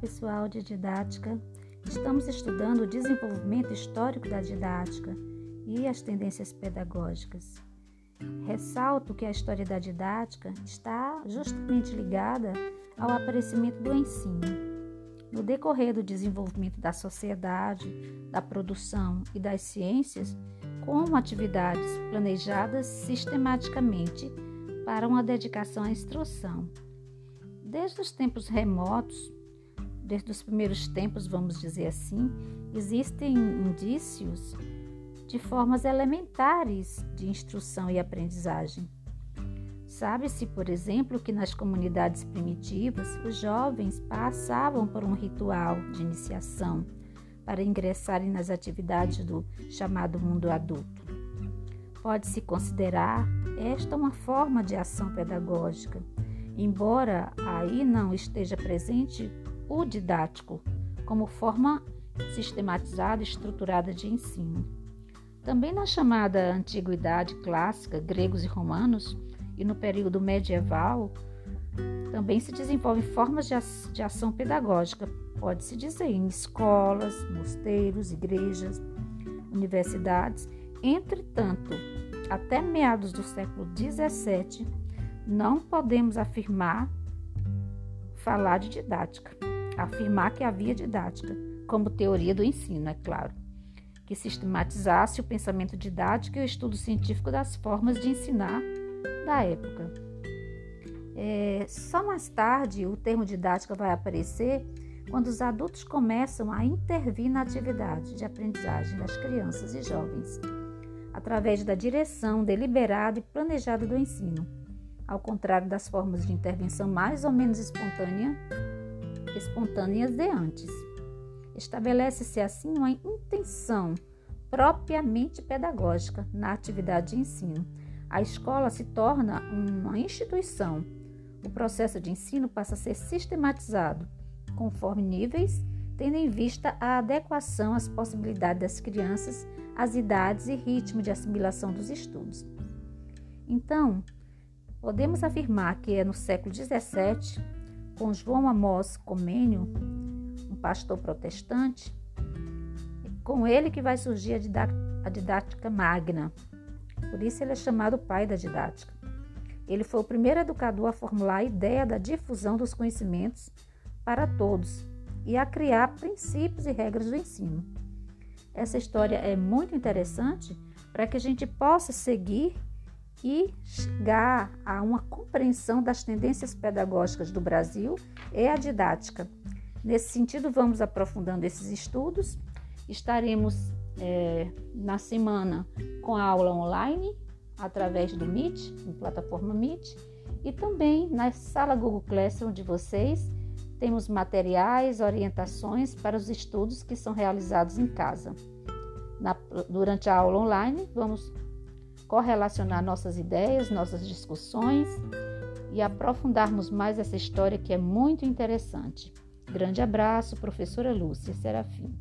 pessoal de didática. Estamos estudando o desenvolvimento histórico da didática e as tendências pedagógicas. Ressalto que a história da didática está justamente ligada ao aparecimento do ensino. No decorrer do desenvolvimento da sociedade, da produção e das ciências, como atividades planejadas sistematicamente para uma dedicação à instrução. Desde os tempos remotos, desde os primeiros tempos, vamos dizer assim, existem indícios de formas elementares de instrução e aprendizagem. Sabe-se, por exemplo, que nas comunidades primitivas os jovens passavam por um ritual de iniciação para ingressarem nas atividades do chamado mundo adulto. Pode-se considerar esta uma forma de ação pedagógica embora aí não esteja presente o didático como forma sistematizada e estruturada de ensino. Também na chamada Antiguidade Clássica, gregos e romanos, e no período medieval, também se desenvolvem formas de ação pedagógica, pode-se dizer, em escolas, mosteiros, igrejas, universidades. Entretanto, até meados do século XVII, não podemos afirmar, falar de didática, afirmar que havia didática, como teoria do ensino, é claro, que sistematizasse o pensamento didático e o estudo científico das formas de ensinar da época. É, só mais tarde o termo didática vai aparecer quando os adultos começam a intervir na atividade de aprendizagem das crianças e jovens, através da direção deliberada e planejada do ensino ao contrário das formas de intervenção mais ou menos espontânea, espontâneas de antes. Estabelece-se assim uma intenção propriamente pedagógica na atividade de ensino. A escola se torna uma instituição. O processo de ensino passa a ser sistematizado, conforme níveis, tendo em vista a adequação às possibilidades das crianças, às idades e ritmo de assimilação dos estudos. Então, Podemos afirmar que é no século XVII, com João Amós Comênio, um pastor protestante, com ele que vai surgir a didática magna. Por isso ele é chamado pai da didática. Ele foi o primeiro educador a formular a ideia da difusão dos conhecimentos para todos e a criar princípios e regras do ensino. Essa história é muito interessante para que a gente possa seguir e chegar a uma compreensão das tendências pedagógicas do Brasil e a didática. Nesse sentido, vamos aprofundando esses estudos. Estaremos é, na semana com a aula online através do Meet, na plataforma Meet, e também na sala Google Classroom de vocês temos materiais, orientações para os estudos que são realizados em casa. Na, durante a aula online, vamos correlacionar nossas ideias, nossas discussões e aprofundarmos mais essa história que é muito interessante. Grande abraço, professora Lúcia Serafim.